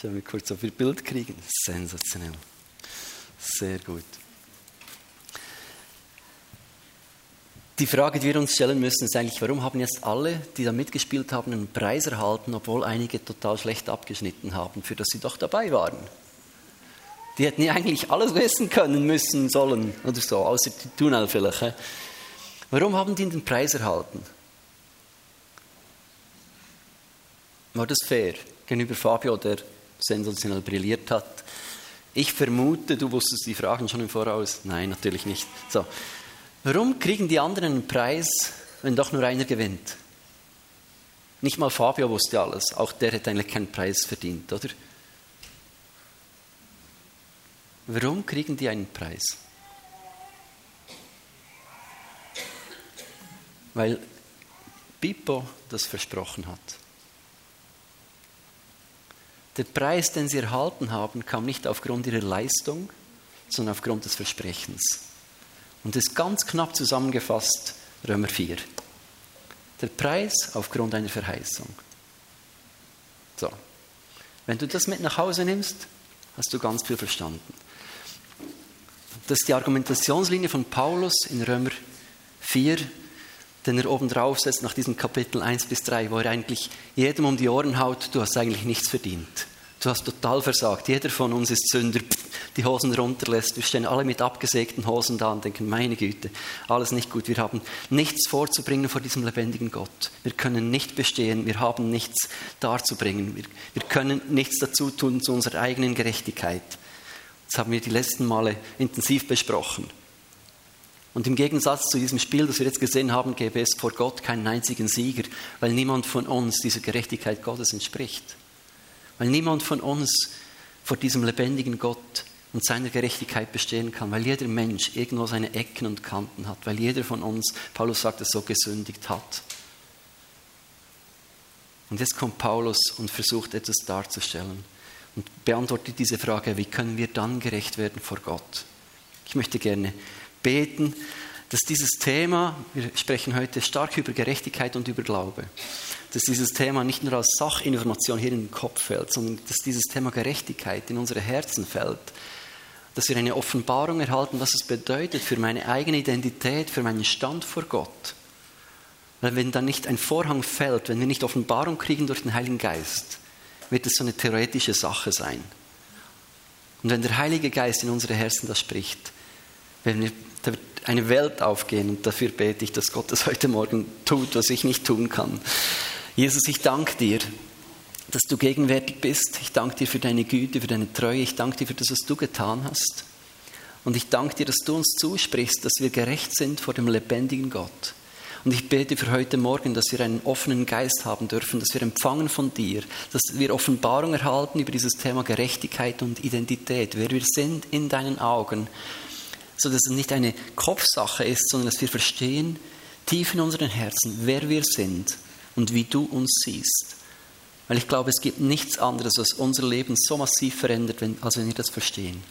Schauen wir kurz, ob wir Bild kriegen. Sensationell. Sehr gut. Die Frage, die wir uns stellen müssen, ist eigentlich, warum haben jetzt alle, die da mitgespielt haben, einen Preis erhalten, obwohl einige total schlecht abgeschnitten haben, für das sie doch dabei waren? Die hätten ja eigentlich alles wissen können, müssen, sollen oder so, außer die Tunnel vielleicht. Warum haben die den Preis erhalten? War das fair gegenüber Fabio, der sensationell brilliert hat? Ich vermute, du wusstest die Fragen schon im Voraus. Nein, natürlich nicht. So. Warum kriegen die anderen einen Preis, wenn doch nur einer gewinnt? Nicht mal Fabio wusste alles. Auch der hätte eigentlich keinen Preis verdient, oder? Warum kriegen die einen Preis? Weil Pippo das versprochen hat. Der Preis, den sie erhalten haben, kam nicht aufgrund ihrer Leistung, sondern aufgrund des Versprechens. Und das ist ganz knapp zusammengefasst Römer 4. Der Preis aufgrund einer Verheißung. So. Wenn du das mit nach Hause nimmst, hast du ganz viel verstanden. Das ist die Argumentationslinie von Paulus in Römer 4, den er oben drauf setzt nach diesem Kapitel 1 bis 3, wo er eigentlich jedem um die Ohren haut, du hast eigentlich nichts verdient. Du hast total versagt. Jeder von uns ist Sünder, die Hosen runterlässt. Wir stehen alle mit abgesägten Hosen da und denken, meine Güte, alles nicht gut. Wir haben nichts vorzubringen vor diesem lebendigen Gott. Wir können nicht bestehen, wir haben nichts darzubringen. Wir, wir können nichts dazu tun zu unserer eigenen Gerechtigkeit. Das haben wir die letzten Male intensiv besprochen. Und im Gegensatz zu diesem Spiel, das wir jetzt gesehen haben, gäbe es vor Gott keinen einzigen Sieger, weil niemand von uns dieser Gerechtigkeit Gottes entspricht. Weil niemand von uns vor diesem lebendigen Gott und seiner Gerechtigkeit bestehen kann, weil jeder Mensch irgendwo seine Ecken und Kanten hat, weil jeder von uns, Paulus sagt es so, gesündigt hat. Und jetzt kommt Paulus und versucht etwas darzustellen und beantwortet diese Frage, wie können wir dann gerecht werden vor Gott? Ich möchte gerne beten, dass dieses Thema, wir sprechen heute stark über Gerechtigkeit und über Glaube, dass dieses Thema nicht nur als Sachinformation hier in den Kopf fällt, sondern dass dieses Thema Gerechtigkeit in unsere Herzen fällt, dass wir eine Offenbarung erhalten, was es bedeutet für meine eigene Identität, für meinen Stand vor Gott. Weil wenn dann nicht ein Vorhang fällt, wenn wir nicht Offenbarung kriegen durch den Heiligen Geist, wird es so eine theoretische Sache sein. Und wenn der Heilige Geist in unsere Herzen das spricht, wenn da wird eine Welt aufgehen und dafür bete ich, dass Gott das heute Morgen tut, was ich nicht tun kann. Jesus, ich danke dir, dass du gegenwärtig bist. Ich danke dir für deine Güte, für deine Treue. Ich danke dir für das, was du getan hast. Und ich danke dir, dass du uns zusprichst, dass wir gerecht sind vor dem lebendigen Gott. Und ich bete für heute Morgen, dass wir einen offenen Geist haben dürfen, dass wir empfangen von dir, dass wir Offenbarung erhalten über dieses Thema Gerechtigkeit und Identität, wer wir sind in deinen Augen, so dass es nicht eine Kopfsache ist, sondern dass wir verstehen, tief in unseren Herzen, wer wir sind und wie du uns siehst. Weil ich glaube, es gibt nichts anderes, was unser Leben so massiv verändert, als wenn wir das verstehen.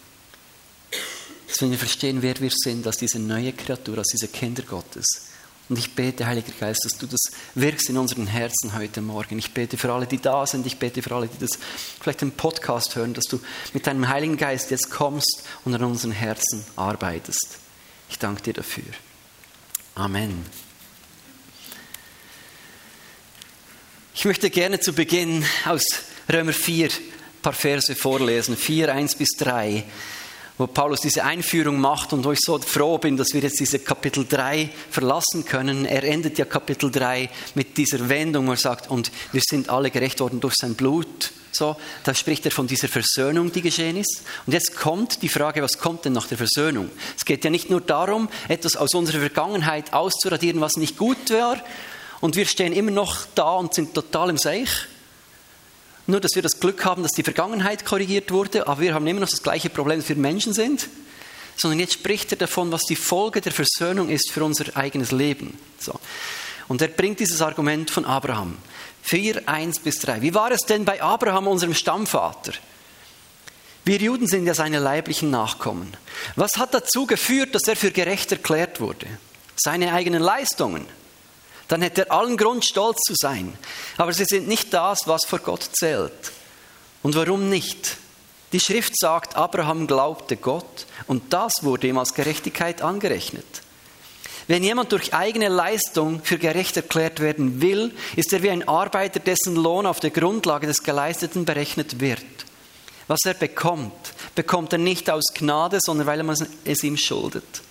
Dass wenn wir verstehen, wer wir sind, als diese neue Kreatur, als diese Kinder Gottes. Und ich bete, Heiliger Geist, dass du das wirkst in unseren Herzen heute Morgen. Ich bete für alle, die da sind. Ich bete für alle, die das vielleicht im Podcast hören, dass du mit deinem Heiligen Geist jetzt kommst und an unseren Herzen arbeitest. Ich danke dir dafür. Amen. Ich möchte gerne zu Beginn aus Römer 4 ein paar Verse vorlesen. 4, 1 bis 3 wo Paulus diese Einführung macht und wo ich so froh bin, dass wir jetzt diese Kapitel 3 verlassen können. Er endet ja Kapitel 3 mit dieser Wendung, wo er sagt, und wir sind alle gerecht worden durch sein Blut. So, da spricht er von dieser Versöhnung, die geschehen ist. Und jetzt kommt die Frage, was kommt denn nach der Versöhnung? Es geht ja nicht nur darum, etwas aus unserer Vergangenheit auszuradieren, was nicht gut war. Und wir stehen immer noch da und sind total im Seich nur, dass wir das Glück haben, dass die Vergangenheit korrigiert wurde, aber wir haben immer noch das gleiche Problem, dass wir Menschen sind. Sondern jetzt spricht er davon, was die Folge der Versöhnung ist für unser eigenes Leben. So. Und er bringt dieses Argument von Abraham. 4, 1 bis 3. Wie war es denn bei Abraham, unserem Stammvater? Wir Juden sind ja seine leiblichen Nachkommen. Was hat dazu geführt, dass er für gerecht erklärt wurde? Seine eigenen Leistungen dann hätte er allen Grund, stolz zu sein. Aber sie sind nicht das, was vor Gott zählt, Und warum nicht? Die Schrift sagt, Abraham glaubte Gott und das wurde ihm als Gerechtigkeit angerechnet. Wenn jemand durch eigene Leistung für gerecht erklärt werden will, ist er wie ein Arbeiter, dessen Lohn auf der Grundlage des Geleisteten berechnet wird. Was er bekommt, bekommt er nicht aus Gnade, sondern weil man es ihm schuldet.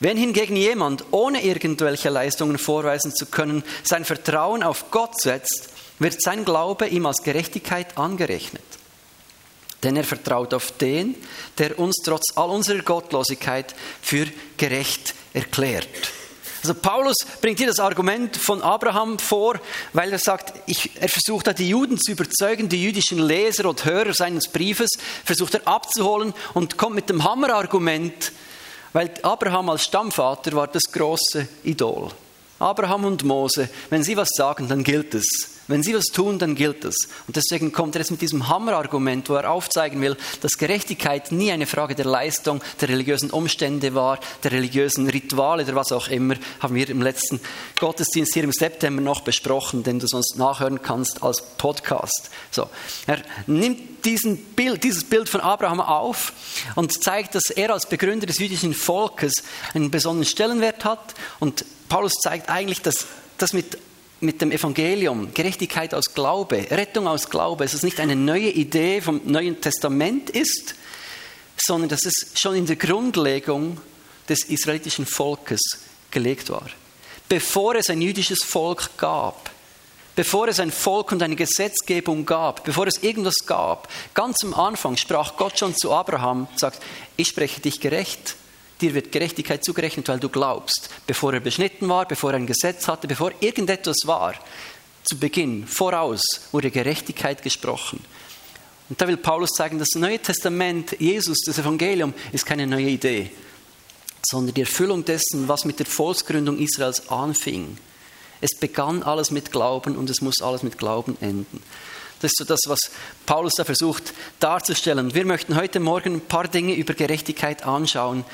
Wenn hingegen jemand, ohne irgendwelche Leistungen vorweisen zu können, sein Vertrauen auf Gott setzt, wird sein Glaube ihm als Gerechtigkeit angerechnet. Denn er vertraut auf den, der uns trotz all unserer Gottlosigkeit für gerecht erklärt. Also Paulus bringt hier das Argument von Abraham vor, weil er sagt, ich, er versucht da die Juden zu überzeugen, die jüdischen Leser und Hörer seines Briefes, versucht er abzuholen und kommt mit dem Hammerargument, weil Abraham als Stammvater war das große Idol. Abraham und Mose, wenn sie was sagen, dann gilt es. Wenn sie was tun, dann gilt es. Und deswegen kommt er jetzt mit diesem Hammerargument, wo er aufzeigen will, dass Gerechtigkeit nie eine Frage der Leistung, der religiösen Umstände war, der religiösen Rituale oder was auch immer, haben wir im letzten Gottesdienst hier im September noch besprochen, den du sonst nachhören kannst als Podcast. So, er nimmt diesen Bild, dieses Bild von Abraham auf und zeigt, dass er als Begründer des jüdischen Volkes einen besonderen Stellenwert hat. Und Paulus zeigt eigentlich, dass das mit mit dem Evangelium, Gerechtigkeit aus Glaube, Rettung aus Glaube, dass es nicht eine neue Idee vom Neuen Testament ist, sondern dass es schon in der Grundlegung des israelitischen Volkes gelegt war. Bevor es ein jüdisches Volk gab, bevor es ein Volk und eine Gesetzgebung gab, bevor es irgendwas gab, ganz am Anfang sprach Gott schon zu Abraham, sagt, ich spreche dich gerecht dir wird Gerechtigkeit zugerechnet, weil du glaubst. Bevor er beschnitten war, bevor er ein Gesetz hatte, bevor irgendetwas war, zu Beginn, voraus, wurde Gerechtigkeit gesprochen. Und da will Paulus sagen, das Neue Testament, Jesus, das Evangelium, ist keine neue Idee, sondern die Erfüllung dessen, was mit der Volksgründung Israels anfing. Es begann alles mit Glauben und es muss alles mit Glauben enden. Das ist so das, was Paulus da versucht darzustellen. Wir möchten heute Morgen ein paar Dinge über Gerechtigkeit anschauen,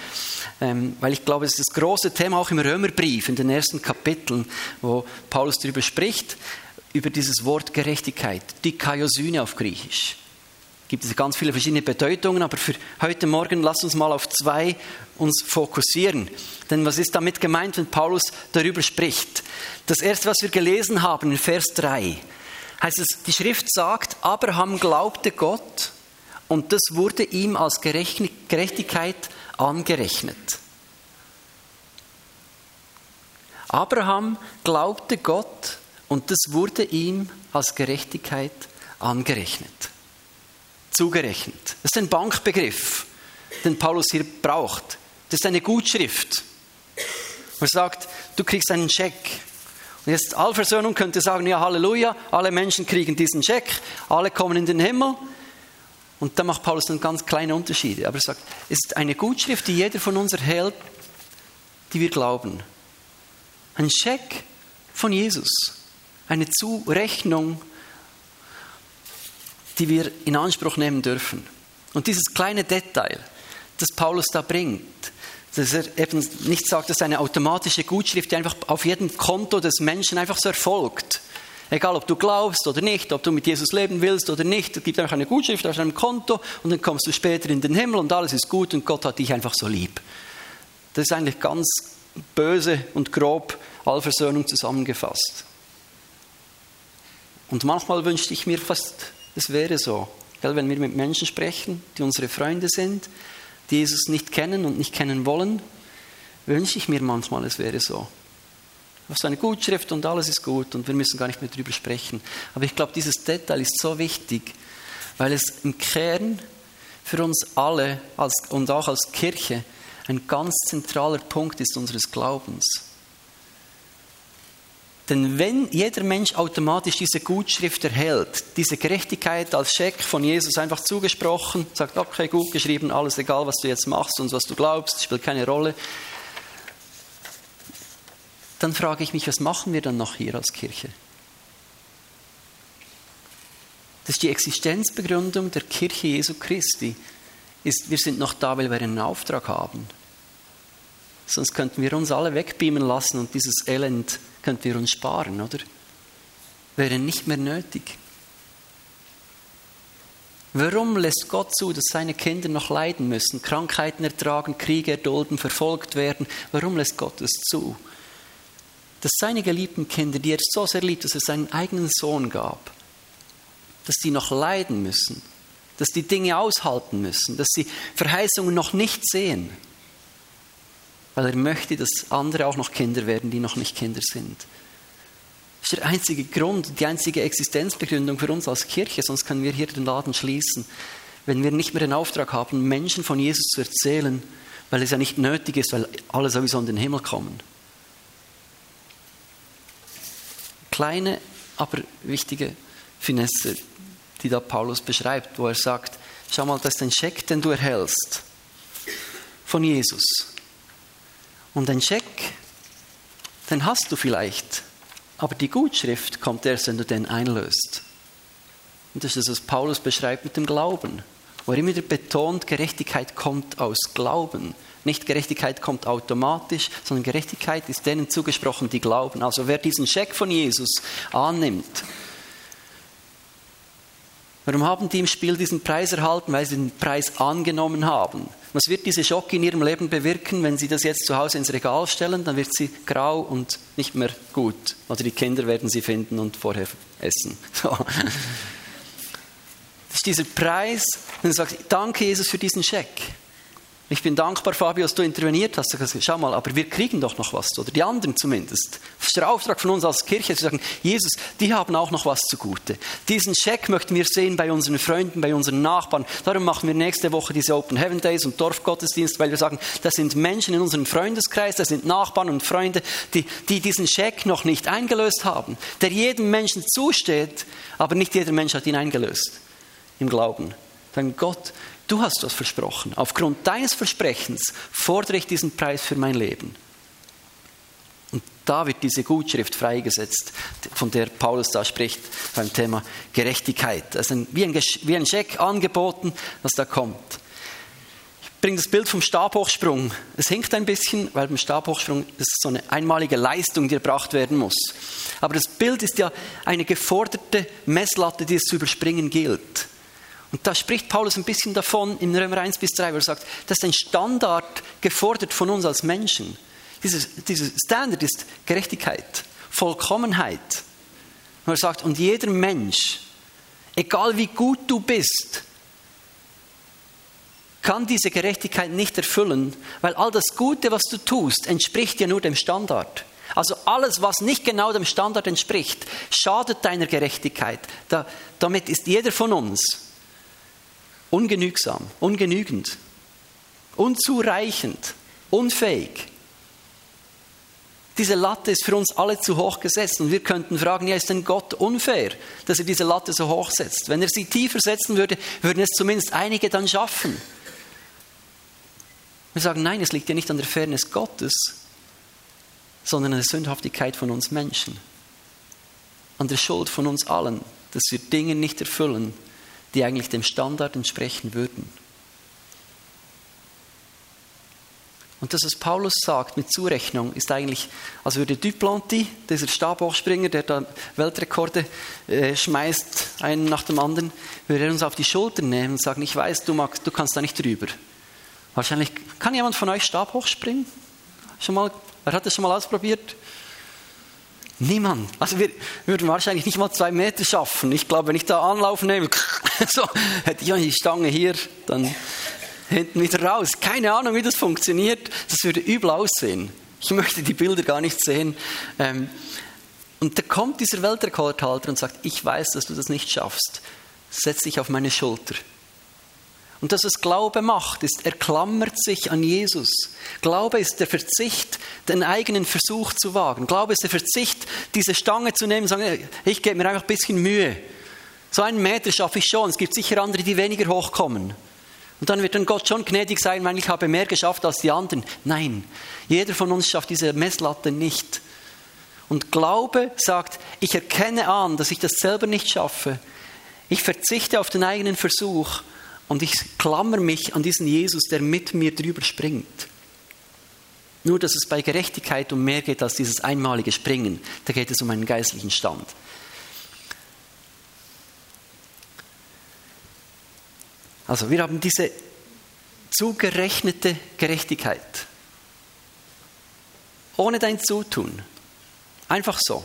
ähm, weil ich glaube, es ist das große Thema auch im Römerbrief, in den ersten Kapiteln, wo Paulus darüber spricht, über dieses Wort Gerechtigkeit, die Kaiosyne auf Griechisch. Es gibt ganz viele verschiedene Bedeutungen, aber für heute Morgen lass uns mal auf zwei uns fokussieren. Denn was ist damit gemeint, wenn Paulus darüber spricht? Das erste, was wir gelesen haben in Vers 3, heißt es, die Schrift sagt, Abraham glaubte Gott und das wurde ihm als Gerechtigkeit angerechnet. Abraham glaubte Gott und das wurde ihm als Gerechtigkeit angerechnet. Zugerechnet. Das ist ein Bankbegriff, den Paulus hier braucht. Das ist eine Gutschrift. Er sagt, du kriegst einen Scheck jetzt Allversöhnung könnte sagen, ja Halleluja, alle Menschen kriegen diesen Scheck, alle kommen in den Himmel. Und da macht Paulus dann ganz kleine Unterschiede. Aber er sagt, es ist eine Gutschrift, die jeder von uns erhält, die wir glauben. Ein Scheck von Jesus. Eine Zurechnung, die wir in Anspruch nehmen dürfen. Und dieses kleine Detail, das Paulus da bringt, dass er eben nicht sagt, das ist eine automatische Gutschrift, die einfach auf jedem Konto des Menschen einfach so erfolgt. Egal, ob du glaubst oder nicht, ob du mit Jesus leben willst oder nicht, es gibt einfach eine Gutschrift auf deinem Konto und dann kommst du später in den Himmel und alles ist gut und Gott hat dich einfach so lieb. Das ist eigentlich ganz böse und grob Allversöhnung zusammengefasst. Und manchmal wünschte ich mir fast, es wäre so. Wenn wir mit Menschen sprechen, die unsere Freunde sind, die Jesus nicht kennen und nicht kennen wollen, wünsche ich mir manchmal, es wäre so. Das ist eine Gutschrift und alles ist gut und wir müssen gar nicht mehr darüber sprechen. Aber ich glaube, dieses Detail ist so wichtig, weil es im Kern für uns alle als, und auch als Kirche ein ganz zentraler Punkt ist unseres Glaubens. Denn wenn jeder Mensch automatisch diese Gutschrift erhält, diese Gerechtigkeit als Scheck von Jesus einfach zugesprochen, sagt, okay, gut geschrieben, alles egal, was du jetzt machst und was du glaubst, spielt keine Rolle, dann frage ich mich, was machen wir dann noch hier als Kirche? Das ist die Existenzbegründung der Kirche Jesu Christi. Ist, wir sind noch da, weil wir einen Auftrag haben. Sonst könnten wir uns alle wegbeamen lassen und dieses Elend könnten wir uns sparen, oder? Wäre nicht mehr nötig. Warum lässt Gott zu, dass seine Kinder noch leiden müssen, Krankheiten ertragen, Kriege erdulden, verfolgt werden? Warum lässt Gott es zu? Dass seine geliebten Kinder, die er so sehr liebt, dass er seinen eigenen Sohn gab, dass die noch leiden müssen, dass die Dinge aushalten müssen, dass sie Verheißungen noch nicht sehen, weil er möchte, dass andere auch noch Kinder werden, die noch nicht Kinder sind. Das ist der einzige Grund, die einzige Existenzbegründung für uns als Kirche, sonst können wir hier den Laden schließen, wenn wir nicht mehr den Auftrag haben, Menschen von Jesus zu erzählen, weil es ja nicht nötig ist, weil alle sowieso in den Himmel kommen. Kleine, aber wichtige Finesse, die da Paulus beschreibt, wo er sagt, schau mal, das ist ein Scheck, den du erhältst von Jesus. Und ein Scheck, den hast du vielleicht aber die Gutschrift kommt erst, wenn du den einlöst. Und das ist das, was Paulus beschreibt mit dem Glauben. Wo er immer wieder betont, Gerechtigkeit kommt aus Glauben. Nicht Gerechtigkeit kommt automatisch, sondern Gerechtigkeit ist denen zugesprochen, die glauben. Also wer diesen Scheck von Jesus annimmt, Warum haben die im Spiel diesen Preis erhalten? Weil sie den Preis angenommen haben. Was wird diese Schock in ihrem Leben bewirken, wenn sie das jetzt zu Hause ins Regal stellen? Dann wird sie grau und nicht mehr gut. Oder die Kinder werden sie finden und vorher essen. So. Das ist dieser Preis, wenn du sagst, danke Jesus für diesen Scheck. Ich bin dankbar, Fabio, dass du interveniert hast. Schau mal, aber wir kriegen doch noch was, oder die anderen zumindest. Das ist der Auftrag von uns als Kirche, zu sagen, Jesus, die haben auch noch was zugute. Diesen Check möchten wir sehen bei unseren Freunden, bei unseren Nachbarn. Darum machen wir nächste Woche diese Open Heaven Days und Dorfgottesdienst, weil wir sagen, das sind Menschen in unserem Freundeskreis, das sind Nachbarn und Freunde, die, die diesen Check noch nicht eingelöst haben, der jedem Menschen zusteht, aber nicht jeder Mensch hat ihn eingelöst im Glauben. Dann Gott, Du hast was versprochen. Aufgrund deines Versprechens fordere ich diesen Preis für mein Leben. Und da wird diese Gutschrift freigesetzt, von der Paulus da spricht beim Thema Gerechtigkeit. Das ist wie, ein, wie ein Scheck angeboten, was da kommt. Ich bringe das Bild vom Stabhochsprung. Es hinkt ein bisschen, weil beim Stabhochsprung ist so eine einmalige Leistung, die erbracht werden muss. Aber das Bild ist ja eine geforderte Messlatte, die es zu überspringen gilt. Und da spricht Paulus ein bisschen davon in Römer 1 bis 3, wo er sagt, das ist ein Standard gefordert von uns als Menschen. Dieses, dieser Standard ist Gerechtigkeit, Vollkommenheit. Und er sagt, und jeder Mensch, egal wie gut du bist, kann diese Gerechtigkeit nicht erfüllen, weil all das Gute, was du tust, entspricht ja nur dem Standard. Also alles, was nicht genau dem Standard entspricht, schadet deiner Gerechtigkeit. Da, damit ist jeder von uns ungenügsam, ungenügend, unzureichend, unfähig. Diese Latte ist für uns alle zu hoch gesetzt und wir könnten fragen, ja, ist denn Gott unfair, dass er diese Latte so hoch setzt? Wenn er sie tiefer setzen würde, würden es zumindest einige dann schaffen. Wir sagen, nein, es liegt ja nicht an der Fairness Gottes, sondern an der Sündhaftigkeit von uns Menschen, an der Schuld von uns allen, dass wir Dinge nicht erfüllen, die eigentlich dem Standard entsprechen würden. Und das, was Paulus sagt mit Zurechnung, ist eigentlich, als würde Duplanty, dieser Stabhochspringer, der da Weltrekorde äh, schmeißt, einen nach dem anderen, würde er uns auf die Schulter nehmen und sagen, ich weiß, du, magst, du kannst da nicht drüber. Wahrscheinlich, kann jemand von euch Stabhochspringen? Schon mal, wer hat das schon mal ausprobiert? Niemand. Also wir würden wahrscheinlich nicht mal zwei Meter schaffen. Ich glaube, wenn ich da Anlauf nehme, so, hätte ich die Stange hier, dann hinten wieder raus. Keine Ahnung, wie das funktioniert. Das würde übel aussehen. Ich möchte die Bilder gar nicht sehen. Ähm, und da kommt dieser Weltrekordhalter und sagt, ich weiß, dass du das nicht schaffst. Setz dich auf meine Schulter. Und das, was Glaube macht, ist, er klammert sich an Jesus. Glaube ist der Verzicht, den eigenen Versuch zu wagen. Glaube ist der Verzicht, diese Stange zu nehmen und zu sagen, ich gebe mir einfach ein bisschen Mühe. So einen Meter schaffe ich schon. Es gibt sicher andere, die weniger hochkommen. Und dann wird dann Gott schon gnädig sein, weil ich habe mehr geschafft als die anderen. Nein, jeder von uns schafft diese Messlatte nicht. Und Glaube sagt, ich erkenne an, dass ich das selber nicht schaffe. Ich verzichte auf den eigenen Versuch und ich klammer mich an diesen Jesus, der mit mir drüber springt. Nur, dass es bei Gerechtigkeit um mehr geht als dieses einmalige Springen. Da geht es um einen geistlichen Stand. Also wir haben diese zugerechnete Gerechtigkeit. Ohne dein Zutun. Einfach so.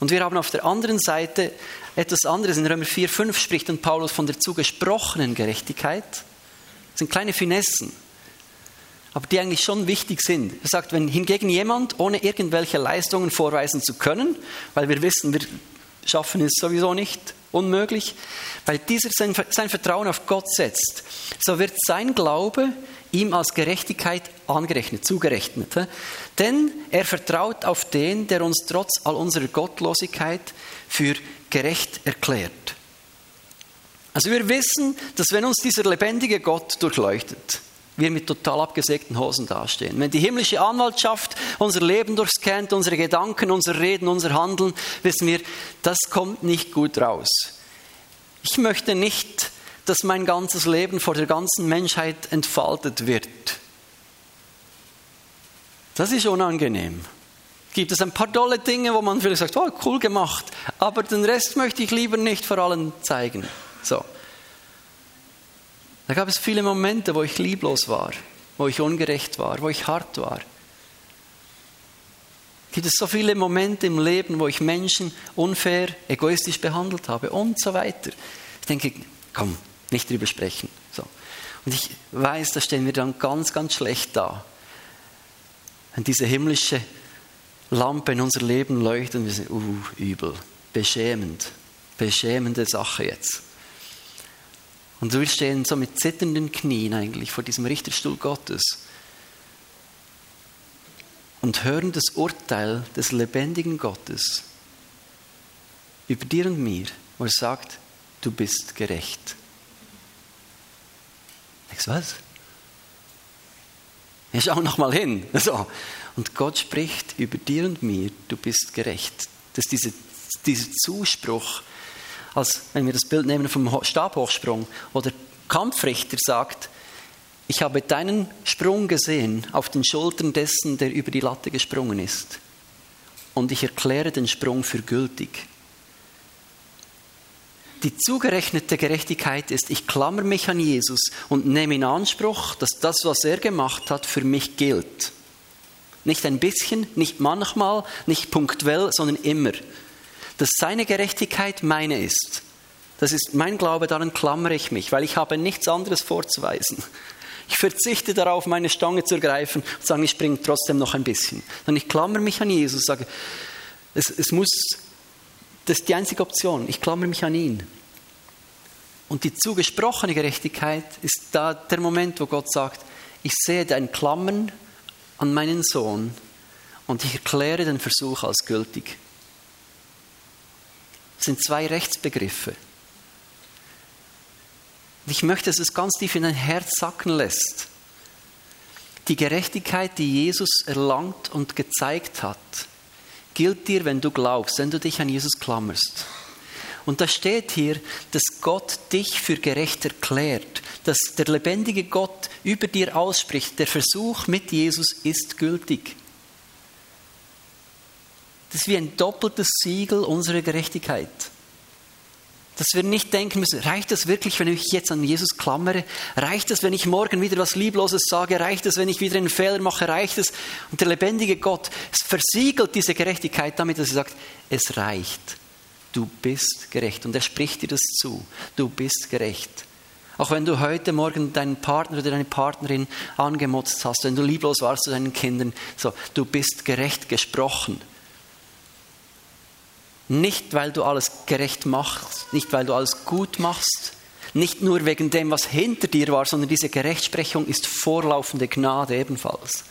Und wir haben auf der anderen Seite etwas anderes. In Römer 4, 5 spricht dann Paulus von der zugesprochenen Gerechtigkeit. Das sind kleine Finessen, aber die eigentlich schon wichtig sind. Er sagt, wenn hingegen jemand, ohne irgendwelche Leistungen vorweisen zu können, weil wir wissen, wir schaffen es sowieso nicht, unmöglich, weil dieser sein, sein Vertrauen auf Gott setzt, so wird sein Glaube ihm als Gerechtigkeit angerechnet, zugerechnet. Denn er vertraut auf den, der uns trotz all unserer Gottlosigkeit für gerecht erklärt. Also wir wissen, dass wenn uns dieser lebendige Gott durchleuchtet, wir mit total abgesägten Hosen dastehen. Wenn die himmlische Anwaltschaft unser Leben durchscannt, unsere Gedanken, unser Reden, unser Handeln, wissen wir, das kommt nicht gut raus. Ich möchte nicht, dass mein ganzes Leben vor der ganzen Menschheit entfaltet wird. Das ist unangenehm. Gibt es ein paar tolle Dinge, wo man vielleicht sagt, oh, cool gemacht, aber den Rest möchte ich lieber nicht vor allen zeigen. So. Da gab es viele Momente, wo ich lieblos war, wo ich ungerecht war, wo ich hart war. Gibt es so viele Momente im Leben, wo ich Menschen unfair, egoistisch behandelt habe und so weiter. Ich denke, komm, nicht drüber sprechen. So. Und ich weiß, da stehen wir dann ganz, ganz schlecht da. Wenn diese himmlische Lampe in unser Leben leuchtet und wir sind, uh, übel, beschämend, beschämende Sache jetzt. Und wir stehen so mit zitternden Knien eigentlich vor diesem Richterstuhl Gottes und hören das Urteil des lebendigen Gottes über dir und mir, wo er sagt, du bist gerecht. Ich was? Ich schau noch mal hin. So. Und Gott spricht über dir und mir, du bist gerecht. Das ist diese, dieser Zuspruch, als wenn wir das Bild nehmen vom Stabhochsprung oder Kampfrichter sagt, ich habe deinen Sprung gesehen auf den Schultern dessen, der über die Latte gesprungen ist. Und ich erkläre den Sprung für gültig. Die zugerechnete Gerechtigkeit ist, ich klammer mich an Jesus und nehme in Anspruch, dass das, was er gemacht hat, für mich gilt. Nicht ein bisschen, nicht manchmal, nicht punktuell, sondern immer dass seine Gerechtigkeit meine ist. Das ist mein Glaube, daran klammere ich mich, weil ich habe nichts anderes vorzuweisen. Ich verzichte darauf, meine Stange zu ergreifen und sagen, ich springe trotzdem noch ein bisschen. Sondern ich klammere mich an Jesus, sage, es, es muss, das ist die einzige Option, ich klammere mich an ihn. Und die zugesprochene Gerechtigkeit ist da der Moment, wo Gott sagt, ich sehe dein Klammern an meinen Sohn und ich erkläre den Versuch als gültig. Das sind zwei Rechtsbegriffe. Und ich möchte, dass es ganz tief in dein Herz sacken lässt. Die Gerechtigkeit, die Jesus erlangt und gezeigt hat, gilt dir, wenn du glaubst, wenn du dich an Jesus klammerst. Und da steht hier, dass Gott dich für gerecht erklärt, dass der lebendige Gott über dir ausspricht, der Versuch mit Jesus ist gültig. Das ist wie ein doppeltes Siegel unserer Gerechtigkeit. Dass wir nicht denken müssen, reicht das wirklich, wenn ich mich jetzt an Jesus klammere? Reicht es, wenn ich morgen wieder was Liebloses sage? Reicht es, wenn ich wieder einen Fehler mache? Reicht es? Und der lebendige Gott versiegelt diese Gerechtigkeit damit, dass er sagt, es reicht. Du bist gerecht. Und er spricht dir das zu. Du bist gerecht. Auch wenn du heute Morgen deinen Partner oder deine Partnerin angemotzt hast, wenn du lieblos warst zu deinen Kindern, so, du bist gerecht gesprochen. Nicht, weil du alles gerecht machst, nicht, weil du alles gut machst, nicht nur wegen dem, was hinter dir war, sondern diese Gerechtsprechung ist vorlaufende Gnade ebenfalls.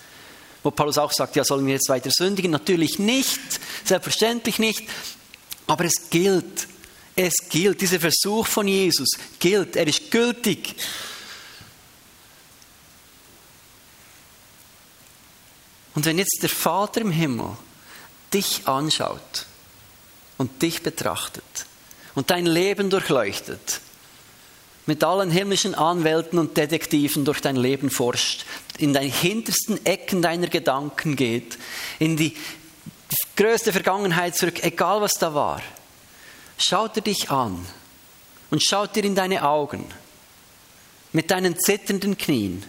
Wo Paulus auch sagt, ja, sollen wir jetzt weiter sündigen? Natürlich nicht, selbstverständlich nicht, aber es gilt. Es gilt, dieser Versuch von Jesus gilt, er ist gültig. Und wenn jetzt der Vater im Himmel dich anschaut, und dich betrachtet und dein Leben durchleuchtet, mit allen himmlischen Anwälten und Detektiven durch dein Leben forscht, in deine hintersten Ecken deiner Gedanken geht, in die größte Vergangenheit zurück, egal was da war, schaut er dich an und schaut dir in deine Augen mit deinen zitternden Knien.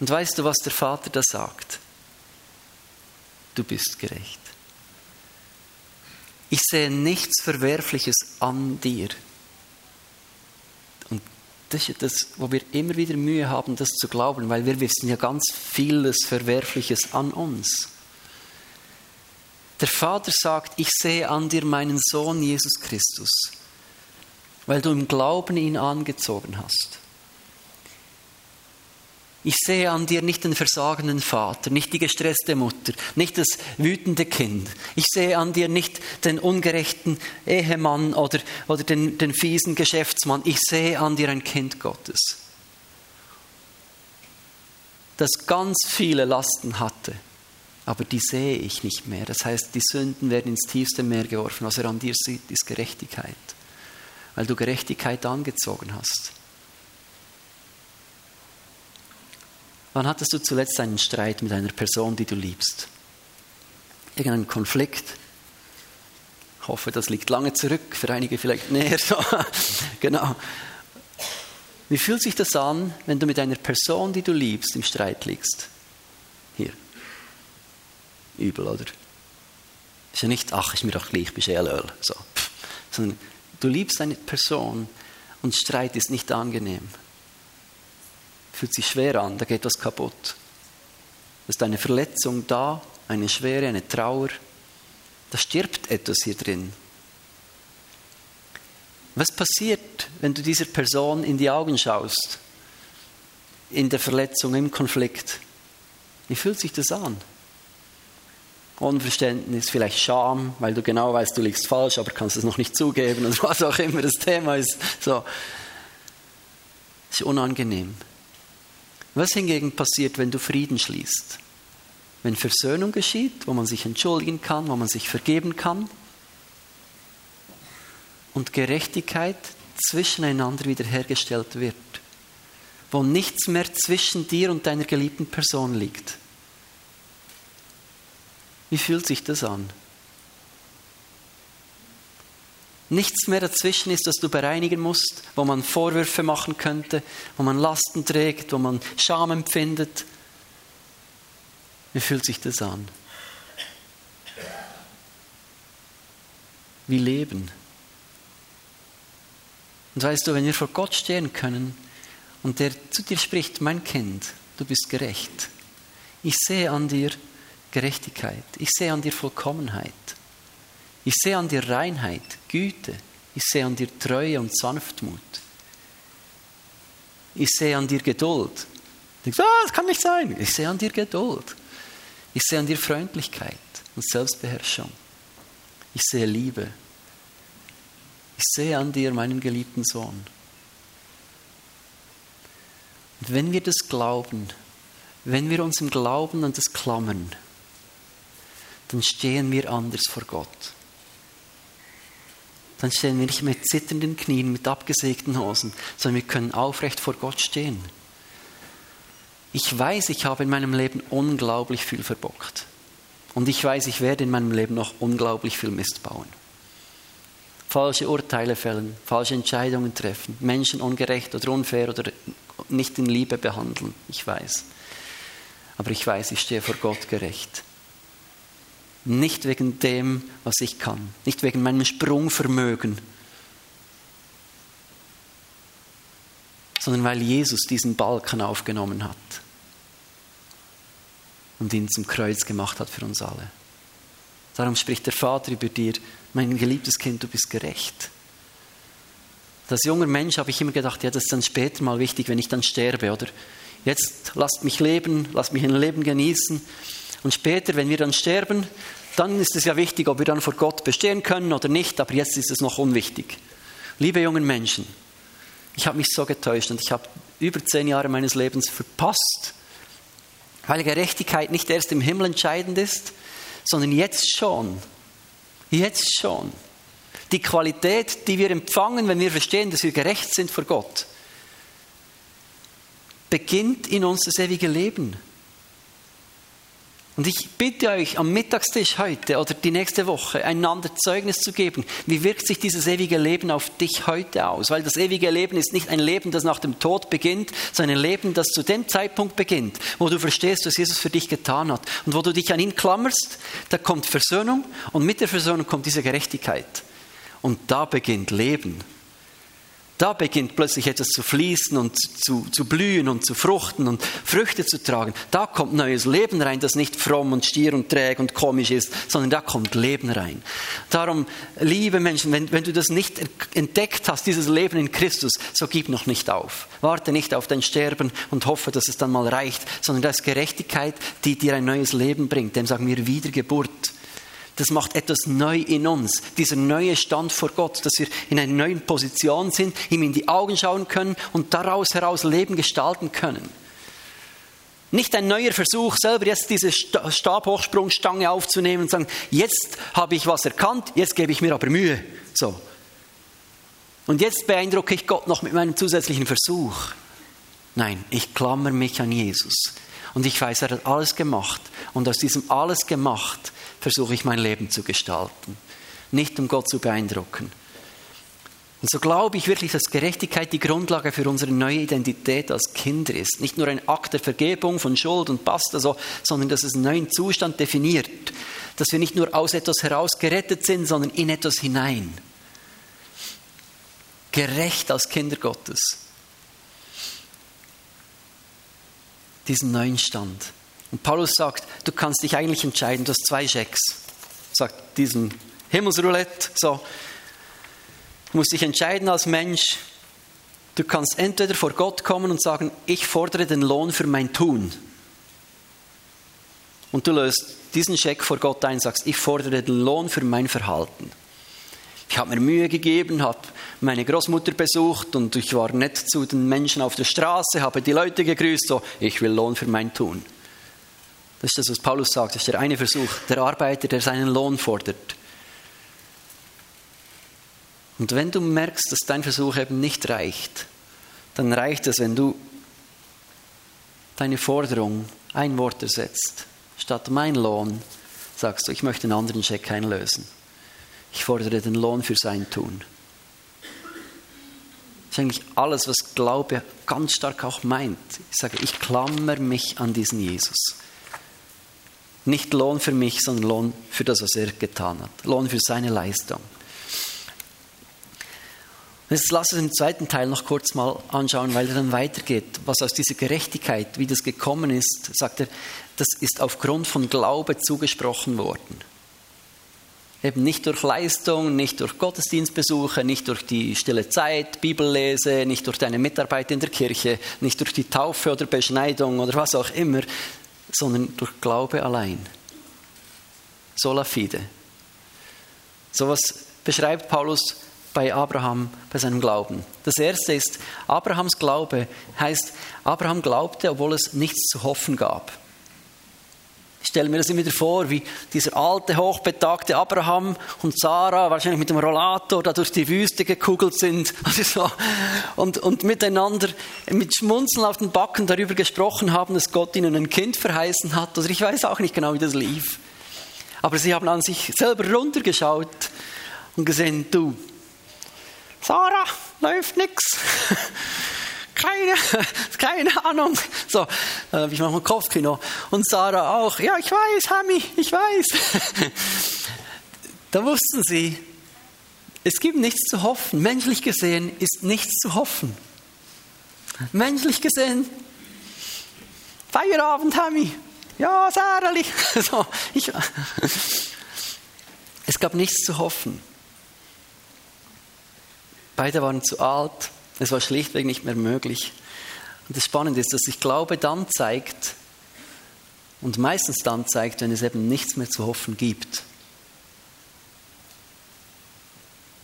Und weißt du, was der Vater da sagt? Du bist gerecht. Ich sehe nichts Verwerfliches an dir. Und das ist das, wo wir immer wieder Mühe haben, das zu glauben, weil wir wissen ja ganz vieles Verwerfliches an uns. Der Vater sagt, ich sehe an dir meinen Sohn Jesus Christus, weil du im Glauben ihn angezogen hast. Ich sehe an dir nicht den versagenden Vater, nicht die gestresste Mutter, nicht das wütende Kind. Ich sehe an dir nicht den ungerechten Ehemann oder, oder den, den fiesen Geschäftsmann. Ich sehe an dir ein Kind Gottes, das ganz viele Lasten hatte, aber die sehe ich nicht mehr. Das heißt, die Sünden werden ins tiefste Meer geworfen. Was er an dir sieht, ist Gerechtigkeit, weil du Gerechtigkeit angezogen hast. Wann hattest du zuletzt einen Streit mit einer Person, die du liebst? Irgendeinen Konflikt? Ich hoffe, das liegt lange zurück, für einige vielleicht näher. genau. Wie fühlt sich das an, wenn du mit einer Person, die du liebst, im Streit liegst? Hier. Übel, oder? Ist ja nicht, ach, ist mir doch gleich, bist eh Öl. So. Sondern du liebst eine Person und Streit ist nicht angenehm fühlt sich schwer an, da geht was kaputt. Da ist eine Verletzung da, eine Schwere, eine Trauer. Da stirbt etwas hier drin. Was passiert, wenn du dieser Person in die Augen schaust? In der Verletzung, im Konflikt? Wie fühlt sich das an? Unverständnis, vielleicht Scham, weil du genau weißt, du liegst falsch, aber kannst es noch nicht zugeben oder was auch immer das Thema ist. So. Das ist unangenehm. Was hingegen passiert, wenn du Frieden schließt? Wenn Versöhnung geschieht, wo man sich entschuldigen kann, wo man sich vergeben kann und Gerechtigkeit zwischeneinander wiederhergestellt wird, wo nichts mehr zwischen dir und deiner geliebten Person liegt. Wie fühlt sich das an? Nichts mehr dazwischen ist, das du bereinigen musst, wo man Vorwürfe machen könnte, wo man Lasten trägt, wo man Scham empfindet. Wie fühlt sich das an? Wie leben. Und weißt du, wenn wir vor Gott stehen können und der zu dir spricht, mein Kind, du bist gerecht. Ich sehe an dir Gerechtigkeit. Ich sehe an dir Vollkommenheit. Ich sehe an dir Reinheit, Güte. Ich sehe an dir Treue und Sanftmut. Ich sehe an dir Geduld. Du denkst, ah, das kann nicht sein. Ich sehe an dir Geduld. Ich sehe an dir Freundlichkeit und Selbstbeherrschung. Ich sehe Liebe. Ich sehe an dir meinen geliebten Sohn. Und wenn wir das glauben, wenn wir uns im Glauben an das klammern, dann stehen wir anders vor Gott dann stehen wir nicht mit zitternden Knien, mit abgesägten Hosen, sondern wir können aufrecht vor Gott stehen. Ich weiß, ich habe in meinem Leben unglaublich viel verbockt. Und ich weiß, ich werde in meinem Leben noch unglaublich viel Mist bauen. Falsche Urteile fällen, falsche Entscheidungen treffen, Menschen ungerecht oder unfair oder nicht in Liebe behandeln. Ich weiß. Aber ich weiß, ich stehe vor Gott gerecht. Nicht wegen dem, was ich kann, nicht wegen meinem Sprungvermögen, sondern weil Jesus diesen Balken aufgenommen hat und ihn zum Kreuz gemacht hat für uns alle. Darum spricht der Vater über dir, mein geliebtes Kind, du bist gerecht. Als junger Mensch habe ich immer gedacht, ja, das ist dann später mal wichtig, wenn ich dann sterbe, oder? Jetzt lasst mich leben, lasst mich ein Leben genießen. Und später, wenn wir dann sterben, dann ist es ja wichtig, ob wir dann vor Gott bestehen können oder nicht, aber jetzt ist es noch unwichtig. Liebe jungen Menschen, ich habe mich so getäuscht und ich habe über zehn Jahre meines Lebens verpasst, weil Gerechtigkeit nicht erst im Himmel entscheidend ist, sondern jetzt schon. Jetzt schon. Die Qualität, die wir empfangen, wenn wir verstehen, dass wir gerecht sind vor Gott, beginnt in uns das ewige Leben. Und ich bitte euch am Mittagstisch heute oder die nächste Woche einander Zeugnis zu geben. Wie wirkt sich dieses ewige Leben auf dich heute aus? Weil das ewige Leben ist nicht ein Leben, das nach dem Tod beginnt, sondern ein Leben, das zu dem Zeitpunkt beginnt, wo du verstehst, was Jesus für dich getan hat und wo du dich an ihn klammerst. Da kommt Versöhnung und mit der Versöhnung kommt diese Gerechtigkeit. Und da beginnt Leben. Da beginnt plötzlich etwas zu fließen und zu, zu blühen und zu fruchten und Früchte zu tragen. Da kommt neues Leben rein, das nicht fromm und stier und träge und komisch ist, sondern da kommt Leben rein. Darum, liebe Menschen, wenn, wenn du das nicht entdeckt hast, dieses Leben in Christus, so gib noch nicht auf. Warte nicht auf dein Sterben und hoffe, dass es dann mal reicht, sondern da ist Gerechtigkeit, die dir ein neues Leben bringt. Dem sagen wir Wiedergeburt das macht etwas neu in uns. Dieser neue Stand vor Gott, dass wir in einer neuen Position sind, ihm in die Augen schauen können und daraus heraus Leben gestalten können. Nicht ein neuer Versuch, selber jetzt diese Stabhochsprungstange aufzunehmen und sagen, jetzt habe ich was erkannt, jetzt gebe ich mir aber Mühe. So. Und jetzt beeindrucke ich Gott noch mit meinem zusätzlichen Versuch. Nein, ich klammer mich an Jesus. Und ich weiß, er hat alles gemacht. Und aus diesem alles gemacht versuche ich mein Leben zu gestalten. Nicht um Gott zu beeindrucken. Und so glaube ich wirklich, dass Gerechtigkeit die Grundlage für unsere neue Identität als Kinder ist. Nicht nur ein Akt der Vergebung von Schuld und Pasta, so, sondern dass es einen neuen Zustand definiert. Dass wir nicht nur aus etwas heraus gerettet sind, sondern in etwas hinein. Gerecht als Kinder Gottes. Diesen neuen Stand. Und Paulus sagt, du kannst dich eigentlich entscheiden, du hast zwei Schecks. Sagt diesem Himmelsroulette, so, du musst dich entscheiden als Mensch, du kannst entweder vor Gott kommen und sagen, ich fordere den Lohn für mein Tun. Und du löst diesen Scheck vor Gott ein und sagst, ich fordere den Lohn für mein Verhalten. Ich habe mir Mühe gegeben, habe meine Großmutter besucht und ich war nett zu den Menschen auf der Straße, habe die Leute gegrüßt, so, ich will Lohn für mein Tun. Das ist das, was Paulus sagt. Das ist der eine Versuch, der Arbeiter, der seinen Lohn fordert. Und wenn du merkst, dass dein Versuch eben nicht reicht, dann reicht es, wenn du deine Forderung ein Wort ersetzt. Statt mein Lohn sagst du, ich möchte einen anderen Scheck einlösen. Ich fordere den Lohn für sein Tun. Das ist eigentlich alles, was Glaube ganz stark auch meint. Ich sage, ich klammer mich an diesen Jesus. Nicht Lohn für mich, sondern Lohn für das, was er getan hat. Lohn für seine Leistung. Jetzt lass uns den zweiten Teil noch kurz mal anschauen, weil er dann weitergeht. Was aus dieser Gerechtigkeit, wie das gekommen ist, sagt er, das ist aufgrund von Glaube zugesprochen worden. Eben nicht durch Leistung, nicht durch Gottesdienstbesuche, nicht durch die stille Zeit, Bibellese, nicht durch deine Mitarbeit in der Kirche, nicht durch die Taufe oder Beschneidung oder was auch immer, sondern durch Glaube allein. Sola fide. So was beschreibt Paulus bei Abraham, bei seinem Glauben. Das erste ist, Abrahams Glaube heißt, Abraham glaubte, obwohl es nichts zu hoffen gab. Ich stelle mir das immer wieder vor, wie dieser alte, hochbetagte Abraham und Sarah wahrscheinlich mit dem Rollator da durch die Wüste gekugelt sind also und, und miteinander mit Schmunzeln auf den Backen darüber gesprochen haben, dass Gott ihnen ein Kind verheißen hat. Oder ich weiß auch nicht genau, wie das lief. Aber sie haben an sich selber runtergeschaut und gesehen, du, Sarah, läuft nichts keine, keine Ahnung. So, äh, ich mache mal Kopfkino. Und Sarah auch, ja, ich weiß, Hami, ich weiß. da wussten sie, es gibt nichts zu hoffen. Menschlich gesehen ist nichts zu hoffen. Menschlich gesehen, Feierabend, Hami. Ja, Sarali. So, ich, es gab nichts zu hoffen. Beide waren zu alt, es war schlichtweg nicht mehr möglich. Und das Spannende ist, dass sich Glaube dann zeigt und meistens dann zeigt, wenn es eben nichts mehr zu hoffen gibt.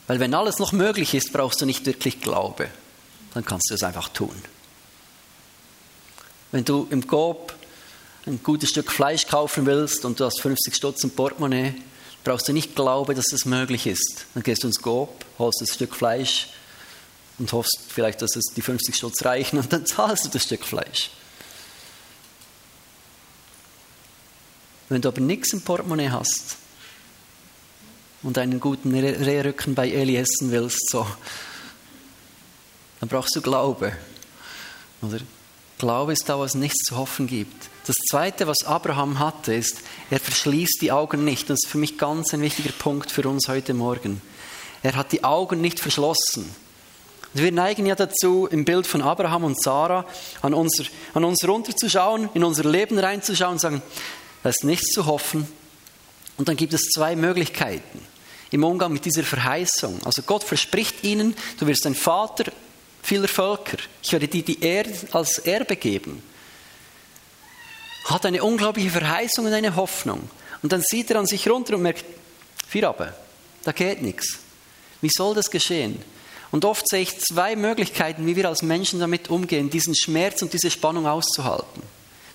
Weil wenn alles noch möglich ist, brauchst du nicht wirklich Glaube. Dann kannst du es einfach tun. Wenn du im Coop ein gutes Stück Fleisch kaufen willst und du hast 50 Stutz im Portemonnaie, brauchst du nicht Glaube, dass es möglich ist. Dann gehst du ins Coop, holst das Stück Fleisch, und hoffst vielleicht, dass es die 50 Stutz reichen und dann zahlst du das Stück Fleisch. Wenn du aber nichts im Portemonnaie hast und einen guten Rehrücken bei Eli essen willst, so, dann brauchst du Glaube. Oder? Glaube ist da, was nichts zu hoffen gibt. Das Zweite, was Abraham hatte, ist, er verschließt die Augen nicht. Das ist für mich ganz ein wichtiger Punkt für uns heute Morgen. Er hat die Augen nicht verschlossen. Und wir neigen ja dazu, im Bild von Abraham und Sarah an, unser, an uns runterzuschauen, in unser Leben reinzuschauen und sagen, da ist nichts zu hoffen. Und dann gibt es zwei Möglichkeiten im Umgang mit dieser Verheißung. Also Gott verspricht ihnen, du wirst ein Vater vieler Völker. Ich werde dir die Erde als Erbe geben. Hat eine unglaubliche Verheißung und eine Hoffnung. Und dann sieht er an sich runter und merkt, Vierabbe, da geht nichts. Wie soll das geschehen? Und oft sehe ich zwei Möglichkeiten, wie wir als Menschen damit umgehen, diesen Schmerz und diese Spannung auszuhalten.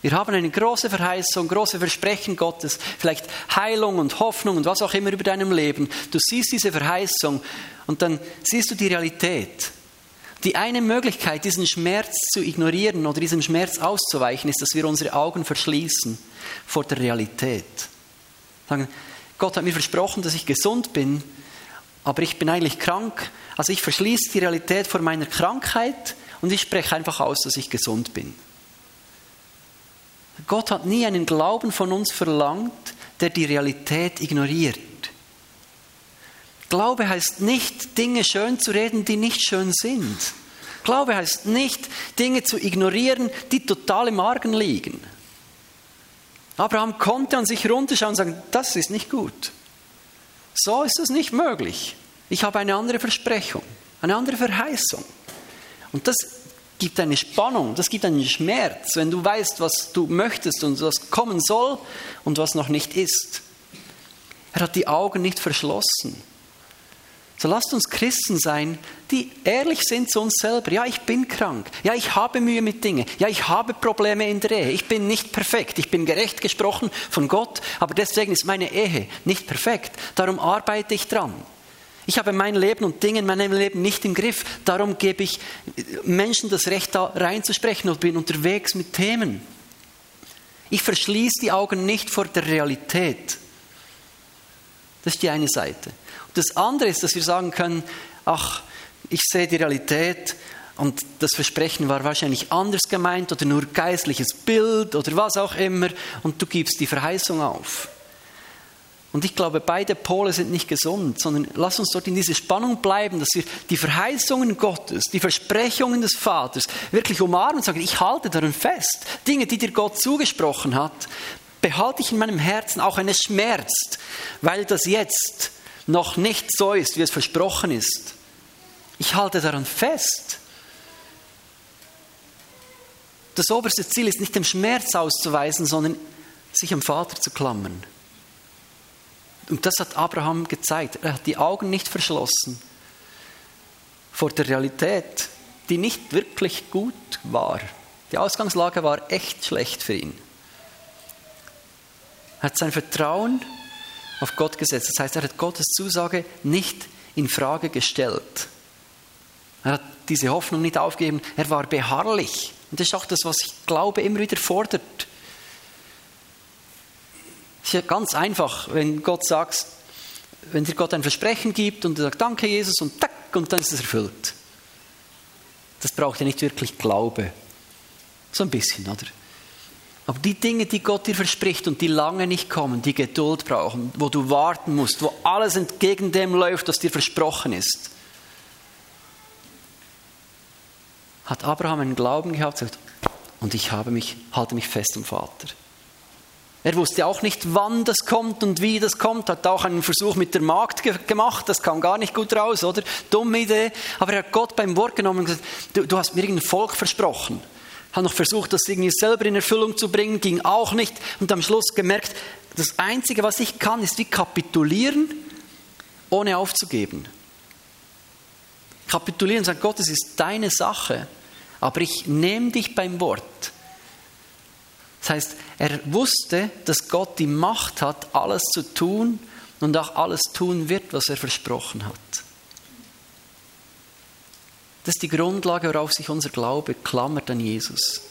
Wir haben eine große Verheißung, große Versprechen Gottes, vielleicht Heilung und Hoffnung und was auch immer über deinem Leben. Du siehst diese Verheißung und dann siehst du die Realität. Die eine Möglichkeit, diesen Schmerz zu ignorieren oder diesem Schmerz auszuweichen, ist, dass wir unsere Augen verschließen vor der Realität. Sagen, Gott hat mir versprochen, dass ich gesund bin, aber ich bin eigentlich krank. Also ich verschließe die Realität vor meiner Krankheit und ich spreche einfach aus, dass ich gesund bin. Gott hat nie einen Glauben von uns verlangt, der die Realität ignoriert. Glaube heißt nicht, Dinge schön zu reden, die nicht schön sind. Glaube heißt nicht, Dinge zu ignorieren, die total im Argen liegen. Abraham konnte an sich runterschauen und sagen, das ist nicht gut. So ist es nicht möglich. Ich habe eine andere Versprechung, eine andere Verheißung. Und das gibt eine Spannung, das gibt einen Schmerz, wenn du weißt, was du möchtest und was kommen soll und was noch nicht ist. Er hat die Augen nicht verschlossen. So lasst uns Christen sein, die ehrlich sind zu uns selber. Ja, ich bin krank. Ja, ich habe Mühe mit Dingen. Ja, ich habe Probleme in der Ehe. Ich bin nicht perfekt. Ich bin gerecht gesprochen von Gott, aber deswegen ist meine Ehe nicht perfekt. Darum arbeite ich dran. Ich habe mein Leben und Dinge in meinem Leben nicht im Griff. Darum gebe ich Menschen das Recht, da reinzusprechen und bin unterwegs mit Themen. Ich verschließe die Augen nicht vor der Realität. Das ist die eine Seite. Das andere ist, dass wir sagen können, ach, ich sehe die Realität und das Versprechen war wahrscheinlich anders gemeint oder nur geistliches Bild oder was auch immer und du gibst die Verheißung auf. Und ich glaube, beide Pole sind nicht gesund, sondern lass uns dort in diese Spannung bleiben, dass wir die Verheißungen Gottes, die Versprechungen des Vaters wirklich umarmen und sagen, ich halte daran fest. Dinge, die dir Gott zugesprochen hat, behalte ich in meinem Herzen, auch wenn es schmerzt, weil das jetzt noch nicht so ist, wie es versprochen ist. Ich halte daran fest. Das oberste Ziel ist nicht dem Schmerz auszuweisen, sondern sich am Vater zu klammern. Und das hat Abraham gezeigt. Er hat die Augen nicht verschlossen vor der Realität, die nicht wirklich gut war. Die Ausgangslage war echt schlecht für ihn. Er hat sein Vertrauen auf Gott gesetzt. Das heißt, er hat Gottes Zusage nicht in Frage gestellt. Er hat diese Hoffnung nicht aufgegeben. Er war beharrlich. Und das ist auch das, was ich glaube, immer wieder fordert. Es ist ja ganz einfach, wenn Gott sagt, wenn dir Gott ein Versprechen gibt und er sagt, danke Jesus und tack, und dann ist es erfüllt. Das braucht ja nicht wirklich Glaube. So ein bisschen, oder? Aber die Dinge, die Gott dir verspricht und die lange nicht kommen, die Geduld brauchen, wo du warten musst, wo alles entgegen dem läuft, was dir versprochen ist, hat Abraham einen Glauben gehabt und ich habe mich, halte mich fest am Vater. Er wusste auch nicht, wann das kommt und wie das kommt, hat auch einen Versuch mit der Magd ge gemacht, das kam gar nicht gut raus, oder? Dumme Idee. Aber er hat Gott beim Wort genommen und gesagt, du, du hast mir irgendein Volk versprochen habe noch versucht, das irgendwie selber in Erfüllung zu bringen, ging auch nicht und am Schluss gemerkt, das Einzige, was ich kann, ist wie kapitulieren, ohne aufzugeben. Kapitulieren und sagen, Gott, es ist deine Sache, aber ich nehme dich beim Wort. Das heißt, er wusste, dass Gott die Macht hat, alles zu tun und auch alles tun wird, was er versprochen hat. Das ist die Grundlage, worauf sich unser Glaube klammert an Jesus.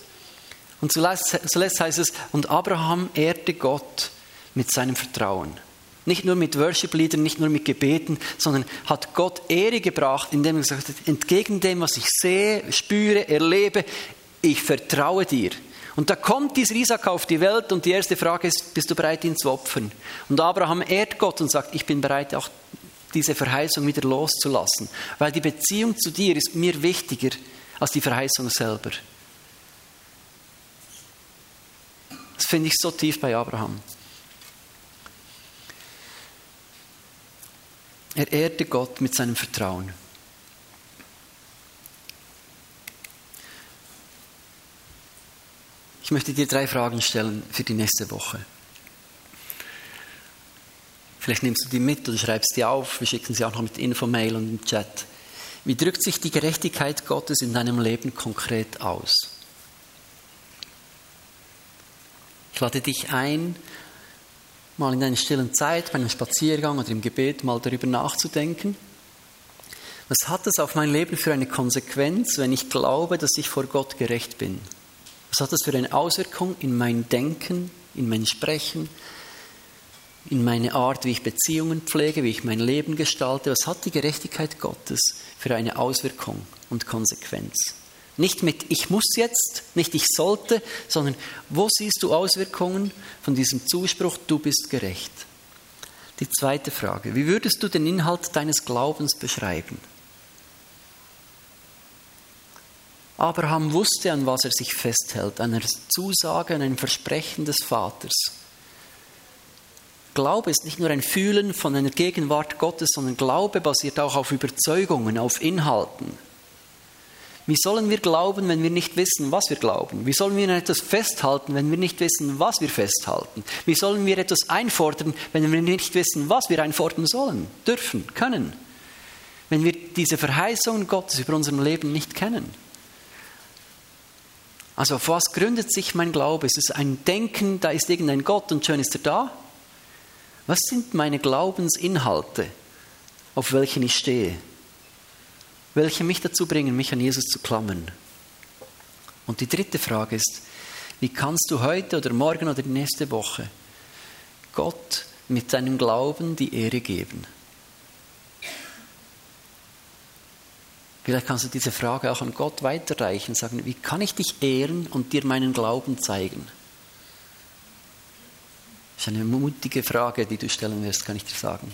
Und zuletzt, zuletzt heißt es, und Abraham ehrte Gott, mit seinem Vertrauen. Nicht nur mit Worship-Liedern, nicht nur mit Gebeten, sondern hat Gott Ehre gebracht, indem er gesagt hat, entgegen dem, was ich sehe, spüre, erlebe, ich vertraue dir. Und da kommt dieser Isaac auf die Welt und die erste Frage ist, bist du bereit, ihn zu opfern? Und Abraham ehrt Gott und sagt, ich bin bereit, auch diese Verheißung wieder loszulassen, weil die Beziehung zu dir ist mir wichtiger als die Verheißung selber. Das finde ich so tief bei Abraham. Er ehrte Gott mit seinem Vertrauen. Ich möchte dir drei Fragen stellen für die nächste Woche. Vielleicht nimmst du die mit oder schreibst die auf. Wir schicken sie auch noch mit Infomail und im Chat. Wie drückt sich die Gerechtigkeit Gottes in deinem Leben konkret aus? Ich lade dich ein, mal in einer stillen Zeit, bei einem Spaziergang oder im Gebet mal darüber nachzudenken. Was hat es auf mein Leben für eine Konsequenz, wenn ich glaube, dass ich vor Gott gerecht bin? Was hat das für eine Auswirkung in mein Denken, in mein Sprechen, in meine Art, wie ich Beziehungen pflege, wie ich mein Leben gestalte? Was hat die Gerechtigkeit Gottes für eine Auswirkung und Konsequenz? Nicht mit ich muss jetzt, nicht ich sollte, sondern wo siehst du Auswirkungen von diesem Zuspruch, du bist gerecht? Die zweite Frage, wie würdest du den Inhalt deines Glaubens beschreiben? Abraham wusste, an was er sich festhält, an einer Zusage, an einem Versprechen des Vaters. Glaube ist nicht nur ein Fühlen von einer Gegenwart Gottes, sondern Glaube basiert auch auf Überzeugungen, auf Inhalten. Wie sollen wir glauben, wenn wir nicht wissen, was wir glauben? Wie sollen wir etwas festhalten, wenn wir nicht wissen, was wir festhalten? Wie sollen wir etwas einfordern, wenn wir nicht wissen, was wir einfordern sollen, dürfen, können? Wenn wir diese Verheißungen Gottes über unserem Leben nicht kennen? Also auf was gründet sich mein Glaube? Ist es ein Denken, da ist irgendein Gott und schön ist er da? Was sind meine Glaubensinhalte, auf welchen ich stehe? Welche mich dazu bringen, mich an Jesus zu klammern? Und die dritte Frage ist, wie kannst du heute oder morgen oder die nächste Woche Gott mit deinem Glauben die Ehre geben? Vielleicht kannst du diese Frage auch an Gott weiterreichen, sagen, wie kann ich dich ehren und dir meinen Glauben zeigen? Das ist eine mutige Frage, die du stellen wirst, kann ich dir sagen.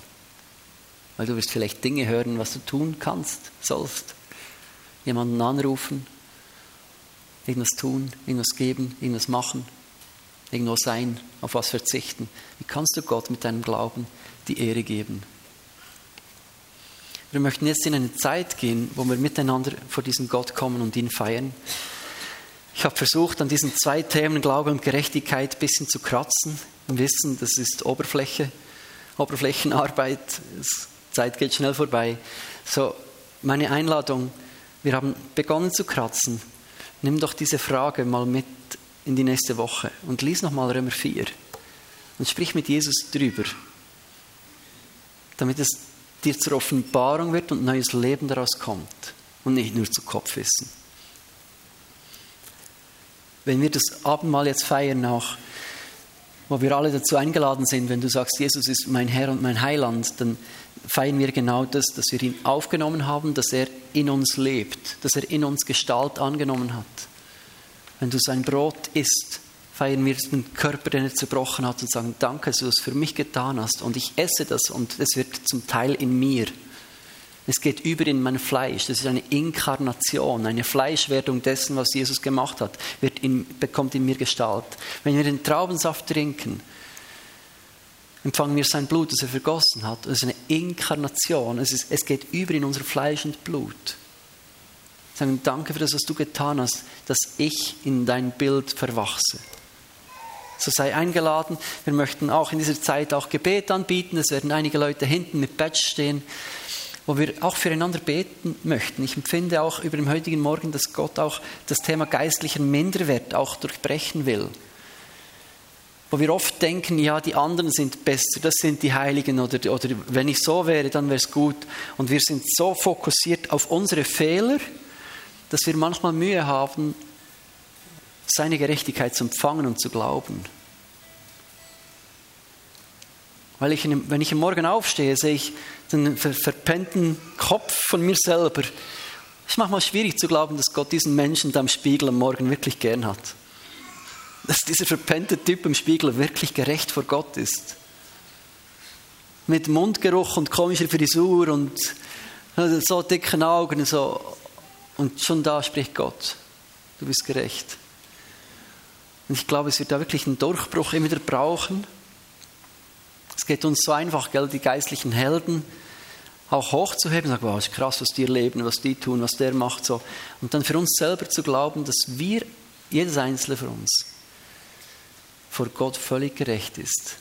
Weil du wirst vielleicht Dinge hören, was du tun kannst, sollst. Jemanden anrufen, irgendwas tun, irgendwas geben, irgendwas machen, irgendwo sein, auf was verzichten. Wie kannst du Gott mit deinem Glauben die Ehre geben? Wir möchten jetzt in eine Zeit gehen, wo wir miteinander vor diesen Gott kommen und ihn feiern. Ich habe versucht, an diesen zwei Themen Glaube und Gerechtigkeit ein bisschen zu kratzen. Im Wissen, das ist Oberfläche, Oberflächenarbeit. Zeit geht schnell vorbei. So, meine Einladung, wir haben begonnen zu kratzen. Nimm doch diese Frage mal mit in die nächste Woche und lies nochmal Römer 4 und sprich mit Jesus drüber, damit es dir zur Offenbarung wird und neues Leben daraus kommt und nicht nur zu Kopfwissen. Wenn wir das Abendmahl jetzt feiern, auch, wo wir alle dazu eingeladen sind, wenn du sagst, Jesus ist mein Herr und mein Heiland, dann feiern wir genau das, dass wir ihn aufgenommen haben, dass er in uns lebt, dass er in uns Gestalt angenommen hat. Wenn du sein Brot isst, feiern wir den Körper, den er zerbrochen hat und sagen, danke, dass du es für mich getan hast und ich esse das und es wird zum Teil in mir. Es geht über in mein Fleisch. Das ist eine Inkarnation, eine Fleischwerdung dessen, was Jesus gemacht hat, wird in, bekommt in mir Gestalt. Wenn wir den Traubensaft trinken, empfangen wir sein Blut, das er vergossen hat. Das ist eine Inkarnation. Es, ist, es geht über in unser Fleisch und Blut. Sagen, danke für das, was du getan hast, dass ich in dein Bild verwachse. So sei eingeladen. Wir möchten auch in dieser Zeit auch Gebet anbieten. Es werden einige Leute hinten mit Badge stehen, wo wir auch füreinander beten möchten. Ich empfinde auch über dem heutigen Morgen, dass Gott auch das Thema geistlichen Minderwert auch durchbrechen will. Wo wir oft denken, ja, die anderen sind besser, das sind die Heiligen oder, oder wenn ich so wäre, dann wäre es gut. Und wir sind so fokussiert auf unsere Fehler, dass wir manchmal Mühe haben, seine Gerechtigkeit zu empfangen und zu glauben. Weil ich, wenn ich am Morgen aufstehe, sehe ich den verpennten Kopf von mir selber. Es ist manchmal schwierig zu glauben, dass Gott diesen Menschen da im Spiegel am Morgen wirklich gern hat. Dass dieser verpennte Typ im Spiegel wirklich gerecht vor Gott ist. Mit Mundgeruch und komischer Frisur und so dicken Augen. So. Und schon da spricht Gott. Du bist gerecht. Und ich glaube, es wird da wirklich einen Durchbruch immer wieder brauchen. Es geht uns so einfach, gell, die geistlichen Helden auch hochzuheben, sagen, wow, ist krass, was die erleben, was die tun, was der macht, so. Und dann für uns selber zu glauben, dass wir, jedes Einzelne von uns, vor Gott völlig gerecht ist.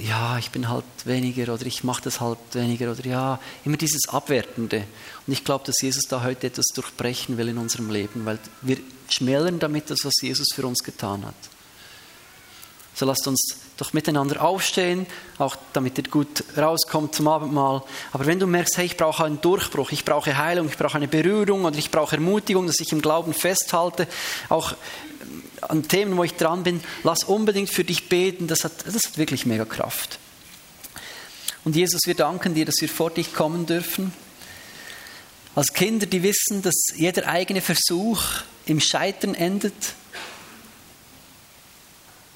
Ja, ich bin halt weniger oder ich mache das halt weniger oder ja, immer dieses Abwertende. Und ich glaube, dass Jesus da heute etwas durchbrechen will in unserem Leben, weil wir schmälern damit das, was Jesus für uns getan hat. So lasst uns doch miteinander aufstehen, auch damit ihr gut rauskommt zum Abendmahl. Aber wenn du merkst, hey, ich brauche einen Durchbruch, ich brauche Heilung, ich brauche eine Berührung oder ich brauche Ermutigung, dass ich im Glauben festhalte, auch an Themen, wo ich dran bin, lass unbedingt für dich beten, das hat, das hat wirklich mega Kraft. Und Jesus, wir danken dir, dass wir vor dich kommen dürfen. Als Kinder, die wissen, dass jeder eigene Versuch im Scheitern endet,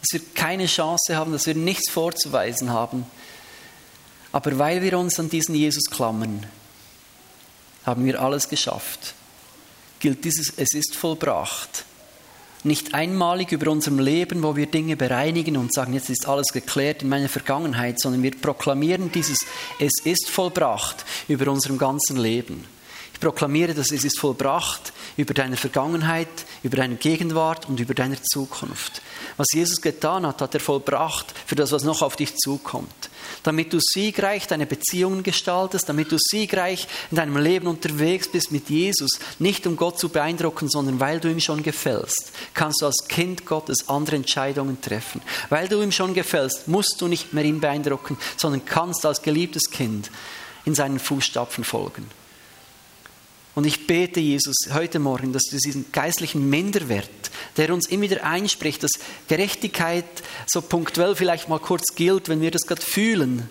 dass wir keine Chance haben, dass wir nichts vorzuweisen haben. Aber weil wir uns an diesen Jesus klammern, haben wir alles geschafft. Gilt dieses, es ist vollbracht. Nicht einmalig über unserem Leben, wo wir Dinge bereinigen und sagen, jetzt ist alles geklärt in meiner Vergangenheit, sondern wir proklamieren dieses, es ist vollbracht über unserem ganzen Leben. Ich proklamiere, dass es ist vollbracht über deine Vergangenheit, über deine Gegenwart und über deine Zukunft. Was Jesus getan hat, hat er vollbracht für das, was noch auf dich zukommt. Damit du siegreich deine Beziehungen gestaltest, damit du siegreich in deinem Leben unterwegs bist mit Jesus, nicht um Gott zu beeindrucken, sondern weil du ihm schon gefällst, kannst du als Kind Gottes andere Entscheidungen treffen. Weil du ihm schon gefällst, musst du nicht mehr ihn beeindrucken, sondern kannst als geliebtes Kind in seinen Fußstapfen folgen. Und ich bete, Jesus, heute Morgen, dass du diesen geistlichen Minderwert, der uns immer wieder einspricht, dass Gerechtigkeit so punktuell vielleicht mal kurz gilt, wenn wir das gerade fühlen,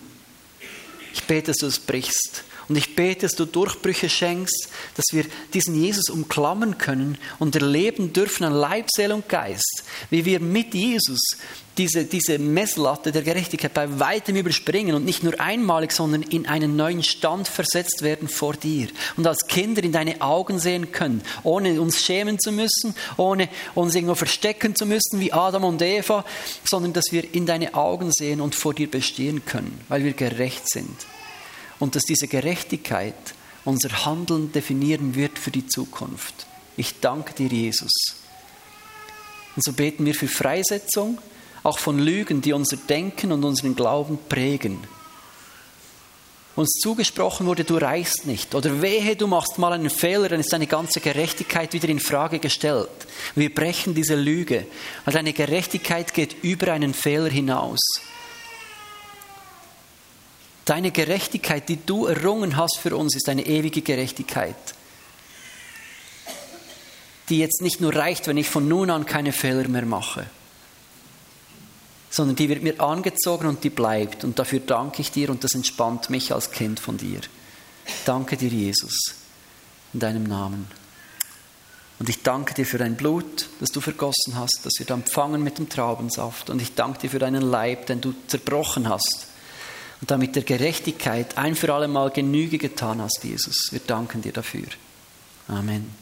ich bete, dass du es brichst. Und ich bete, dass du Durchbrüche schenkst, dass wir diesen Jesus umklammern können und erleben dürfen an Leib, Seele und Geist, wie wir mit Jesus diese, diese Messlatte der Gerechtigkeit bei weitem überspringen und nicht nur einmalig, sondern in einen neuen Stand versetzt werden vor dir und als Kinder in deine Augen sehen können, ohne uns schämen zu müssen, ohne uns irgendwo verstecken zu müssen wie Adam und Eva, sondern dass wir in deine Augen sehen und vor dir bestehen können, weil wir gerecht sind und dass diese Gerechtigkeit unser Handeln definieren wird für die Zukunft. Ich danke dir, Jesus. Und so beten wir für Freisetzung, auch von Lügen, die unser Denken und unseren Glauben prägen. Uns zugesprochen wurde, du reichst nicht. Oder wehe, du machst mal einen Fehler, dann ist deine ganze Gerechtigkeit wieder in Frage gestellt. Wir brechen diese Lüge, weil deine Gerechtigkeit geht über einen Fehler hinaus. Deine Gerechtigkeit, die du errungen hast für uns, ist eine ewige Gerechtigkeit, die jetzt nicht nur reicht, wenn ich von nun an keine Fehler mehr mache, sondern die wird mir angezogen und die bleibt. Und dafür danke ich dir und das entspannt mich als Kind von dir. Danke dir, Jesus, in deinem Namen. Und ich danke dir für dein Blut, das du vergossen hast, das wir da empfangen mit dem Traubensaft. Und ich danke dir für deinen Leib, den du zerbrochen hast und damit der Gerechtigkeit ein für alle Mal Genüge getan hast, Jesus. Wir danken dir dafür. Amen.